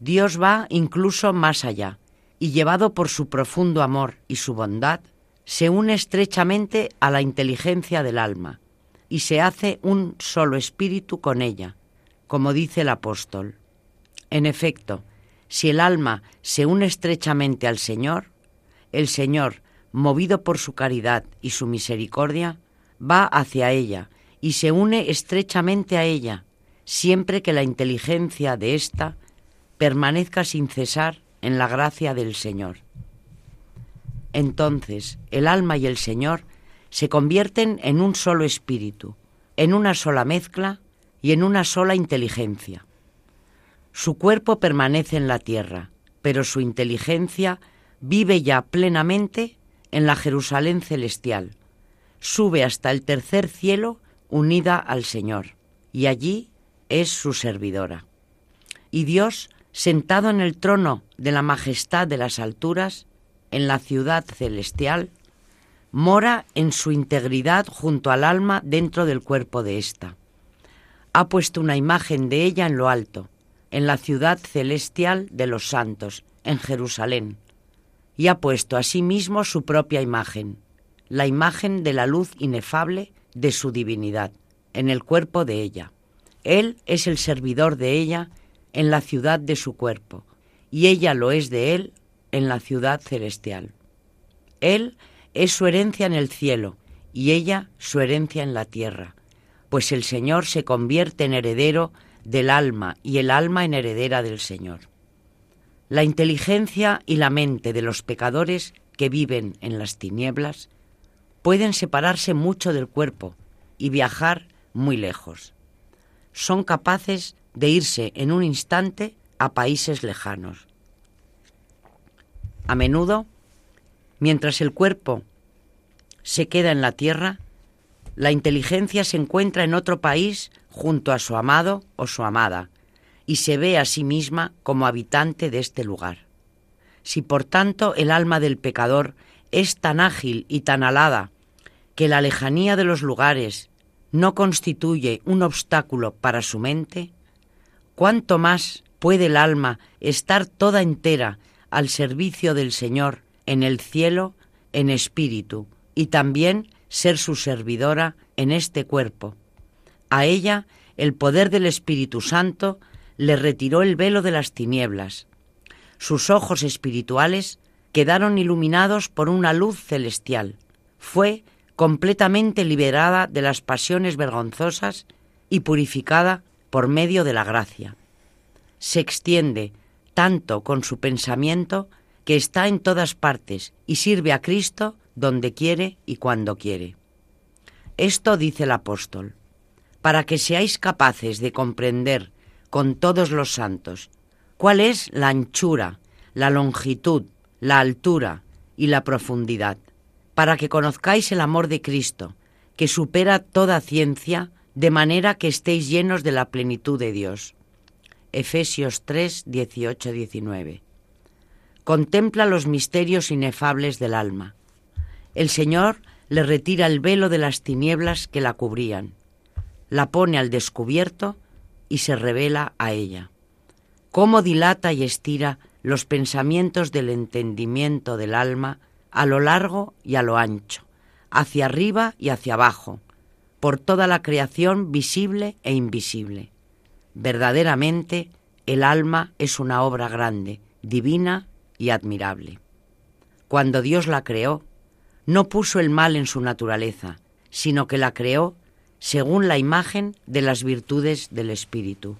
Dios va incluso más allá y llevado por su profundo amor y su bondad, se une estrechamente a la inteligencia del alma y se hace un solo espíritu con ella, como dice el apóstol. En efecto, si el alma se une estrechamente al Señor, el Señor, movido por su caridad y su misericordia, va hacia ella y se une estrechamente a ella, siempre que la inteligencia de ésta permanezca sin cesar en la gracia del Señor. Entonces el alma y el Señor se convierten en un solo espíritu, en una sola mezcla y en una sola inteligencia. Su cuerpo permanece en la tierra, pero su inteligencia vive ya plenamente en la Jerusalén celestial. Sube hasta el tercer cielo unida al Señor, y allí es su servidora. Y Dios sentado en el trono de la majestad de las alturas, en la ciudad celestial, mora en su integridad junto al alma dentro del cuerpo de ésta. Ha puesto una imagen de ella en lo alto, en la ciudad celestial de los santos, en Jerusalén, y ha puesto asimismo su propia imagen, la imagen de la luz inefable de su divinidad, en el cuerpo de ella. Él es el servidor de ella en la ciudad de su cuerpo, y ella lo es de él en la ciudad celestial. Él es su herencia en el cielo, y ella su herencia en la tierra, pues el Señor se convierte en heredero del alma y el alma en heredera del Señor. La inteligencia y la mente de los pecadores que viven en las tinieblas pueden separarse mucho del cuerpo y viajar muy lejos. Son capaces de irse en un instante a países lejanos. A menudo, mientras el cuerpo se queda en la tierra, la inteligencia se encuentra en otro país junto a su amado o su amada y se ve a sí misma como habitante de este lugar. Si por tanto el alma del pecador es tan ágil y tan alada que la lejanía de los lugares no constituye un obstáculo para su mente, cuánto más puede el alma estar toda entera al servicio del Señor en el cielo, en espíritu, y también ser su servidora en este cuerpo. A ella el poder del Espíritu Santo le retiró el velo de las tinieblas. Sus ojos espirituales quedaron iluminados por una luz celestial. Fue completamente liberada de las pasiones vergonzosas y purificada por medio de la gracia. Se extiende tanto con su pensamiento que está en todas partes y sirve a Cristo donde quiere y cuando quiere. Esto dice el apóstol, para que seáis capaces de comprender con todos los santos cuál es la anchura, la longitud, la altura y la profundidad, para que conozcáis el amor de Cristo, que supera toda ciencia, de manera que estéis llenos de la plenitud de Dios. Efesios 3, 18, 19. Contempla los misterios inefables del alma. El Señor le retira el velo de las tinieblas que la cubrían, la pone al descubierto y se revela a ella. Cómo dilata y estira los pensamientos del entendimiento del alma a lo largo y a lo ancho, hacia arriba y hacia abajo, por toda la creación visible e invisible. Verdaderamente, el alma es una obra grande, divina y admirable. Cuando Dios la creó, no puso el mal en su naturaleza, sino que la creó según la imagen de las virtudes del Espíritu.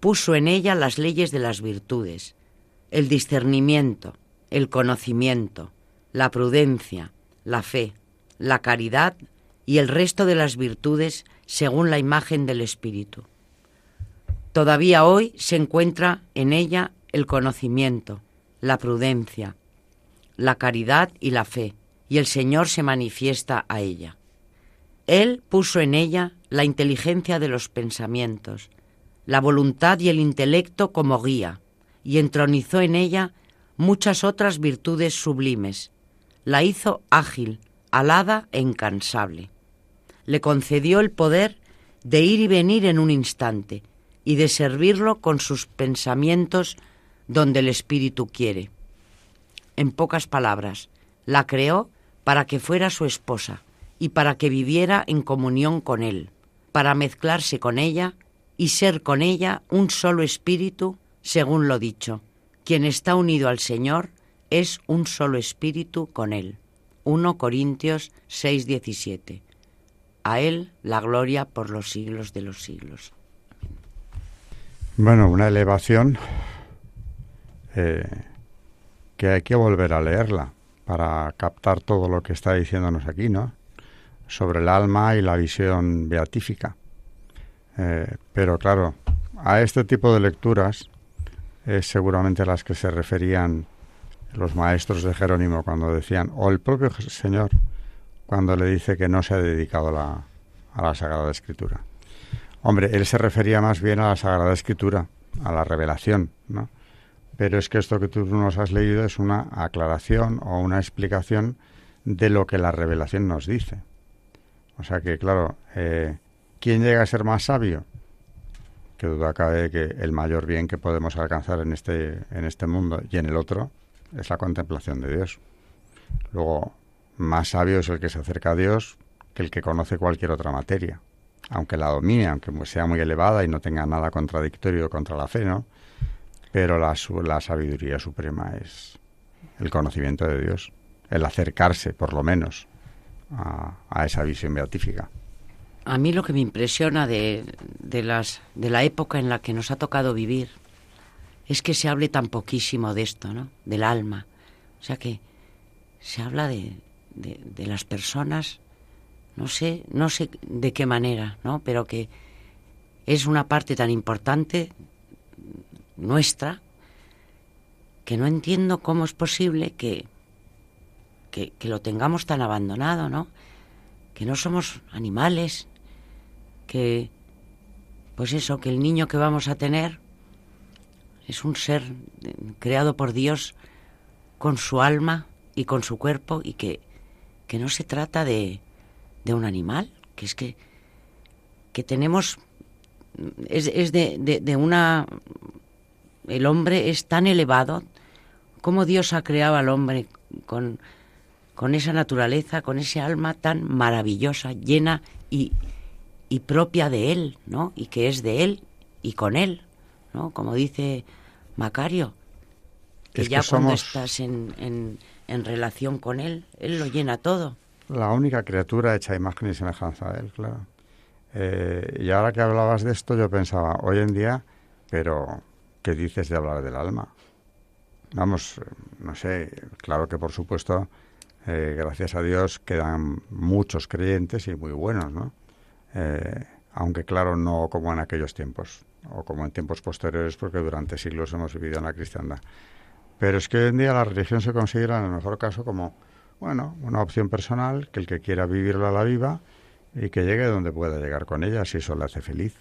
Puso en ella las leyes de las virtudes, el discernimiento, el conocimiento, la prudencia, la fe, la caridad y el resto de las virtudes según la imagen del Espíritu. Todavía hoy se encuentra en ella el conocimiento, la prudencia, la caridad y la fe, y el Señor se manifiesta a ella. Él puso en ella la inteligencia de los pensamientos, la voluntad y el intelecto como guía, y entronizó en ella muchas otras virtudes sublimes. La hizo ágil, alada e incansable. Le concedió el poder de ir y venir en un instante y de servirlo con sus pensamientos donde el Espíritu quiere. En pocas palabras, la creó para que fuera su esposa y para que viviera en comunión con Él, para mezclarse con ella y ser con ella un solo espíritu, según lo dicho. Quien está unido al Señor es un solo espíritu con Él. 1 Corintios 6:17. A Él la gloria por los siglos de los siglos. Bueno, una elevación eh, que hay que volver a leerla para captar todo lo que está diciéndonos aquí, ¿no? Sobre el alma y la visión beatífica. Eh, pero claro, a este tipo de lecturas es seguramente las que se referían los maestros de Jerónimo cuando decían, o el propio Señor cuando le dice que no se ha dedicado a la Sagrada Escritura. Hombre, él se refería más bien a la Sagrada Escritura, a la revelación, ¿no? Pero es que esto que tú nos has leído es una aclaración o una explicación de lo que la revelación nos dice. O sea que, claro, eh, ¿quién llega a ser más sabio? Que duda cabe que el mayor bien que podemos alcanzar en este, en este mundo y en el otro es la contemplación de Dios. Luego, más sabio es el que se acerca a Dios que el que conoce cualquier otra materia, aunque la domine, aunque sea muy elevada y no tenga nada contradictorio contra la fe, ¿no? Pero la, la sabiduría suprema es el conocimiento de Dios, el acercarse, por lo menos, a, esa visión beatífica. A mí lo que me impresiona de, de, las, de la época en la que nos ha tocado vivir es que se hable tan poquísimo de esto, ¿no? Del alma. O sea que se habla de, de, las personas, no sé, no sé de qué manera, ¿no? Pero que es una parte tan importante nuestra que no entiendo cómo es posible que, que, que, lo tengamos tan abandonado, ¿no? Que no somos animales, que, pues eso, que el niño que vamos a tener es un ser creado por Dios con su alma y con su cuerpo y que, que no se trata de, de un animal, que es que, que tenemos, es, es de, de, de, una El hombre es tan elevado, cómo Dios ha creado al hombre con, con esa naturaleza, con ese alma tan maravillosa, llena y, y propia de Él, ¿no? Y que es de Él y con Él, ¿no? Como dice Macario, que ya cuando estás en, en, en relación con Él, Él lo llena todo. La única criatura hecha imagen y semejanza de Él, claro. Eh, y ahora que hablabas de esto, yo pensaba, hoy en día, pero ¿qué dices de hablar del alma? Vamos, no sé, claro que por supuesto, eh, gracias a Dios, quedan muchos creyentes y muy buenos, ¿no? Eh, aunque claro, no como en aquellos tiempos, o como en tiempos posteriores, porque durante siglos hemos vivido en la cristiandad. Pero es que hoy en día la religión se considera, en el mejor caso, como, bueno, una opción personal, que el que quiera vivirla la viva, y que llegue donde pueda llegar con ella, si eso le hace feliz.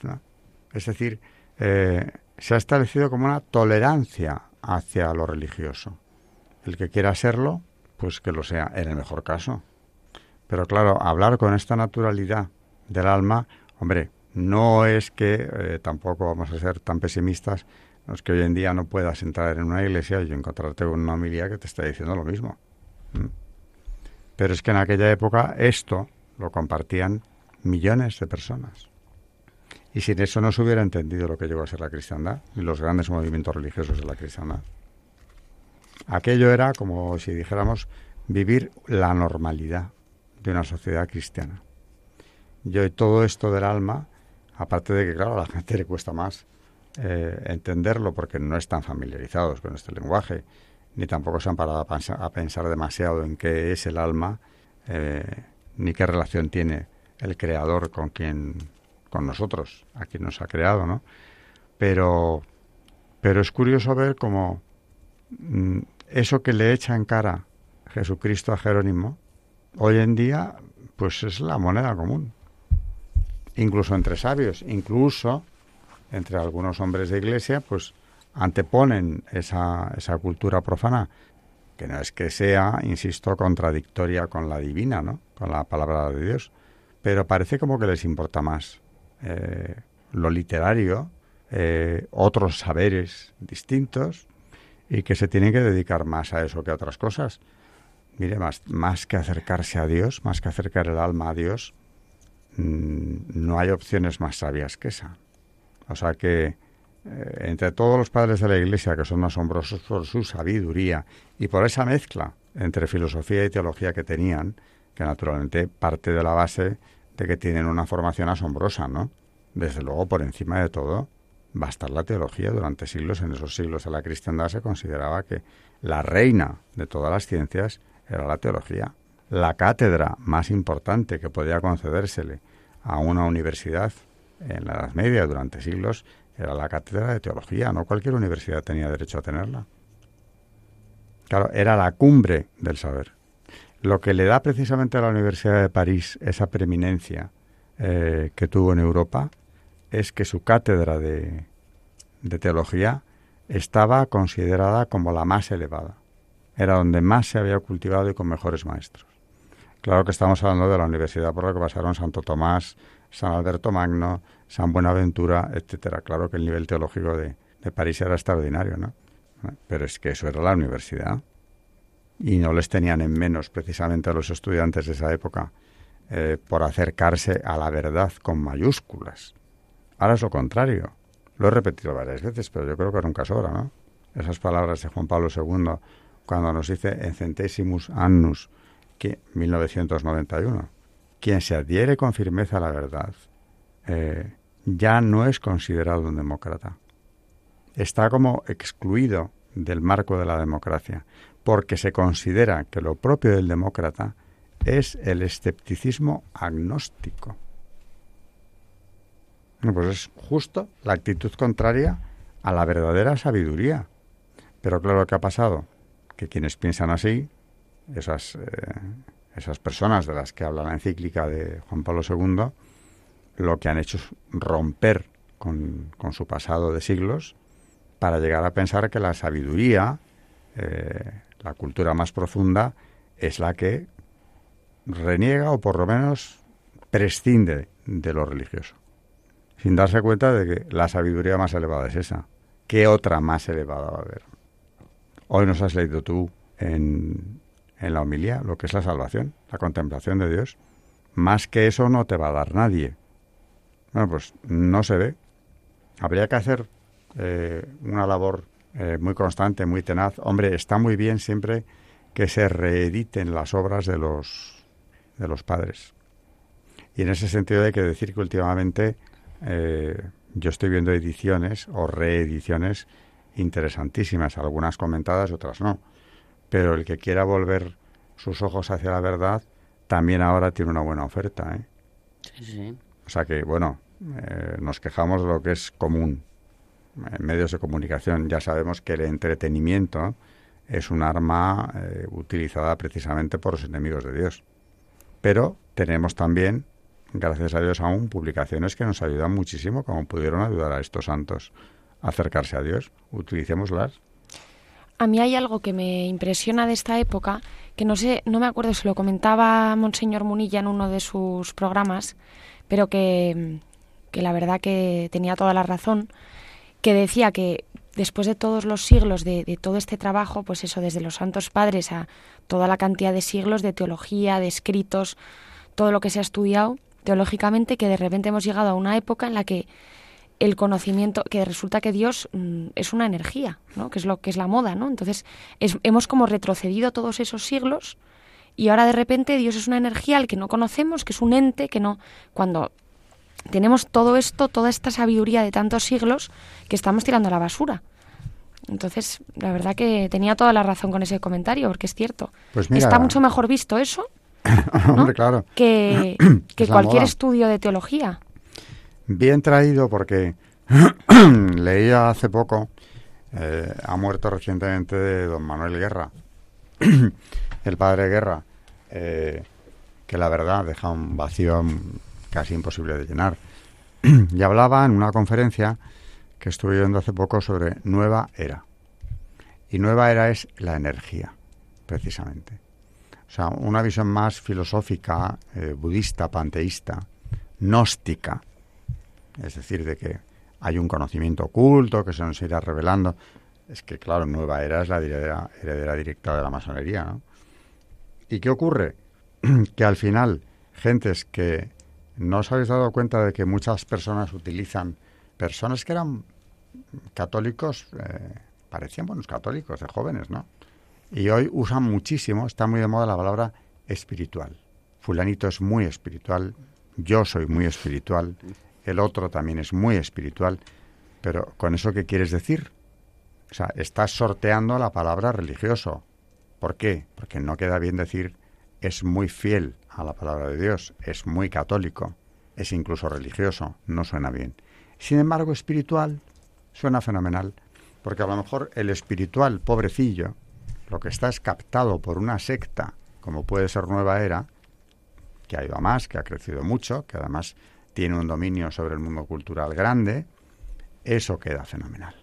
Es decir, eh, se ha establecido como una tolerancia hacia lo religioso. El que quiera serlo, pues que lo sea, en el mejor caso. Pero claro, hablar con esta naturalidad del alma, hombre, no es que eh, tampoco vamos a ser tan pesimistas, es que hoy en día no puedas entrar en una iglesia y encontrarte con una familia que te está diciendo lo mismo. Pero es que en aquella época esto lo compartían millones de personas. Y sin eso no se hubiera entendido lo que llegó a ser la cristiandad y los grandes movimientos religiosos de la cristiandad. Aquello era como si dijéramos vivir la normalidad de una sociedad cristiana. Y hoy todo esto del alma, aparte de que, claro, a la gente le cuesta más eh, entenderlo porque no están familiarizados con este lenguaje, ni tampoco se han parado a pensar, demasiado en qué es el alma, eh, ni qué relación tiene el creador con quien con nosotros, a quien nos ha creado, ¿no? Pero pero es curioso ver cómo mm, eso que le echa en cara Jesucristo a Jerónimo hoy en día pues es la moneda común. Incluso entre sabios, incluso entre algunos hombres de iglesia, pues anteponen esa, esa cultura profana que no es que sea, insisto, contradictoria con la divina, ¿no? Con la palabra de Dios. Pero parece como que les importa más eh, lo literario, eh, otros saberes distintos y que se tienen que dedicar más a eso que a otras cosas. Mire, más, más que acercarse a Dios, más que acercar el alma a Dios, mm, no hay opciones más sabias que esa. O sea que eh, entre todos los padres de la Iglesia, que son asombrosos por su sabiduría y por esa mezcla entre filosofía y teología que tenían, que naturalmente parte de la base de que tienen una formación asombrosa, ¿no? Desde luego, por encima de todo, va a estar la teología. Durante siglos, en esos siglos de la cristiandad, se consideraba que la reina de todas las ciencias era la teología. La cátedra más importante que podía concedérsele a una universidad en la Edad Media durante siglos era la cátedra de teología, no cualquier universidad tenía derecho a tenerla. Claro, era la cumbre del saber. Lo que le da precisamente a la Universidad de París esa preeminencia eh, que tuvo en Europa es que su cátedra de, de teología estaba considerada como la más elevada. Era donde más se había cultivado y con mejores maestros. Claro que estamos hablando de la universidad por la que pasaron Santo Tomás, San Alberto Magno, San Buenaventura, etcétera. Claro que el nivel teológico de, París era extraordinario, ¿no? Pero es que eso era la universidad. Y no les tenían en menos precisamente a los estudiantes de esa época eh, por acercarse a la verdad con mayúsculas. Ahora es lo contrario. Lo he repetido varias veces, pero yo creo que nunca sobra, ¿no? Esas palabras de Juan Pablo II cuando nos dice en centésimus annus, que 1991, quien se adhiere con firmeza a la verdad eh, ya no es considerado un demócrata. Está como excluido del marco de la democracia, porque se considera que lo propio del demócrata es el escepticismo agnóstico. pues es justo la actitud contraria a la verdadera sabiduría. Pero claro, ¿qué ha pasado? Que quienes piensan así, esas, eh, esas personas de las que habla la encíclica de Juan Pablo II, lo que han hecho es romper con, su pasado de siglos para llegar a pensar que la sabiduría, eh, la cultura más profunda, es la que reniega o por lo menos prescinde de lo religioso, sin darse cuenta de que la sabiduría más elevada es esa, ¿qué otra más elevada va a haber? Hoy nos has leído tú en, en la homilía lo que es la salvación, la contemplación de Dios. Más que eso no te va a dar nadie. Bueno, pues no se ve. Habría que hacer eh, una labor eh, muy constante, muy tenaz. Hombre, está muy bien siempre que se reediten las obras de los, de los padres. Y en ese sentido hay que decir que últimamente eh, yo estoy viendo ediciones o reediciones interesantísimas, algunas comentadas, otras no. Pero el que quiera volver sus ojos hacia la verdad, también ahora tiene una buena oferta. ¿eh? Sí, sí. O sea que, bueno, eh, nos quejamos de lo que es común en medios de comunicación. Ya sabemos que el entretenimiento es un arma eh, utilizada precisamente por los enemigos de Dios. Pero tenemos también, gracias a Dios aún, publicaciones que nos ayudan muchísimo, como pudieron ayudar a estos santos a acercarse a Dios. Utilicémoslas. A mí hay algo que me impresiona de esta época, que no sé, no me acuerdo si lo comentaba Monseñor Munilla en uno de sus programas, pero que, que la verdad que tenía toda la razón, que decía que después de todos los siglos de, de, todo este trabajo, pues eso, desde los santos padres a toda la cantidad de siglos de teología, de escritos, todo lo que se ha estudiado teológicamente, que de repente hemos llegado a una época en la que el conocimiento, que resulta que Dios mm, es una energía, ¿no? que es lo que es la moda, ¿no? Entonces, es, hemos como retrocedido todos esos siglos y ahora de repente Dios es una energía al que no conocemos, que es un ente, que no. Cuando tenemos todo esto, toda esta sabiduría de tantos siglos que estamos tirando a la basura. Entonces, la verdad que tenía toda la razón con ese comentario, porque es cierto. Pues mira, Está mucho mejor visto eso Hombre, claro. que, que Es cualquier moda. estudio de teología. Bien traído porque leía hace poco, eh, ha muerto recientemente don Manuel Guerra, el padre Guerra, eh, que la verdad deja un vacío casi imposible de llenar. y hablaba en una conferencia que estuve viendo hace poco sobre nueva era. Y nueva era es la energía, precisamente. O sea, una visión más filosófica, eh, budista, panteísta, gnóstica, es decir, de que hay un conocimiento oculto que se nos irá revelando. Es que, claro, Nueva Era es la heredera, directa de la masonería, ¿no? ¿Y qué ocurre? que al final, gentes que no os habéis dado cuenta de que muchas personas utilizan, personas que eran católicos, eh, parecían buenos católicos de jóvenes, ¿no? Y hoy usan muchísimo, está muy de moda la palabra espiritual. Fulanito es muy espiritual, yo soy muy espiritual, el otro también es muy espiritual, pero ¿con eso qué quieres decir? O sea, estás sorteando la palabra religioso. ¿Por qué? Porque no queda bien decir es muy fiel a la palabra de Dios, es muy católico, es incluso religioso, no suena bien. Sin embargo, espiritual suena fenomenal, porque a lo mejor el espiritual, pobrecillo, lo que está es captado por una secta, como puede ser Nueva Era, que ha ido a más, que ha crecido mucho, que además tiene un dominio sobre el mundo cultural grande, eso queda fenomenal.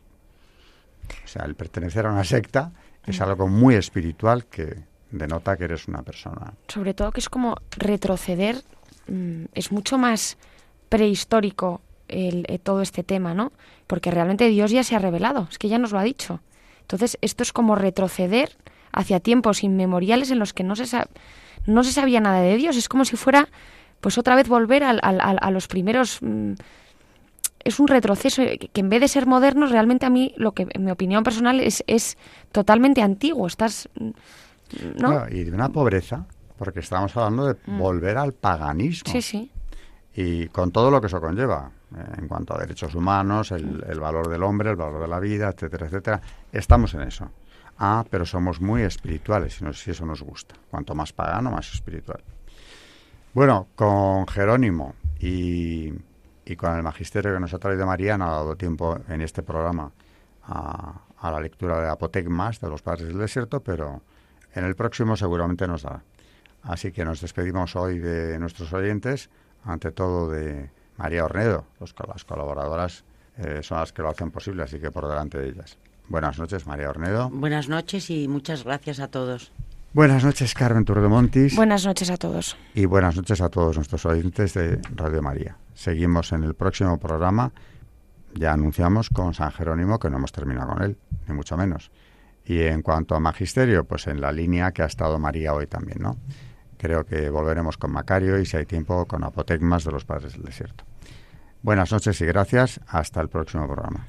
O sea, el pertenecer a una secta es algo muy espiritual que denota que eres una persona. Sobre todo que es como retroceder, mm, es mucho más prehistórico el, eh, todo este tema, ¿no? Porque realmente Dios ya se ha revelado, es que ya nos lo ha dicho. Entonces, esto es como retroceder hacia tiempos inmemoriales en los que no se, no se sabía nada de Dios. Es como si fuera, pues otra vez volver al- al- al- a los primeros... mm, es un retroceso eh, que en vez de ser moderno, realmente a mí, lo que en mi opinión personal, es, es totalmente antiguo. Estás... mm, ¿no? Y de una pobreza, porque estamos hablando de volver al paganismo. Sí, sí. y con todo lo que eso conlleva, eh, en cuanto a derechos humanos, el, el valor del hombre, el valor de la vida, etcétera, etcétera. Estamos en eso. Ah, pero somos muy espirituales, y no si eso nos gusta. Cuanto más pagano, más espiritual. Bueno, con Jerónimo y, y con el magisterio que nos ha traído María, no ha dado tiempo en este programa a, a la lectura de Apotegmas, de los Padres del Desierto, pero en el próximo seguramente nos dará. Así que nos despedimos hoy de nuestros oyentes, ante todo de María Ornedo. Los, las colaboradoras eh, son las que lo hacen posible, así que por delante de ellas. Buenas noches, María Ornedo. Buenas noches y muchas gracias a todos. Buenas noches, Carmen Turdemontis. Buenas noches a todos. Y buenas noches a todos nuestros oyentes de Radio María. Seguimos en el próximo programa ya anunciamos con San Jerónimo que no hemos terminado con él, ni mucho menos. Y en cuanto a magisterio, pues en la línea que ha estado María hoy también, ¿no? Creo que volveremos con Macario y si hay tiempo con Apotegmas de los Padres del Desierto. Buenas noches y gracias. Hasta el próximo programa.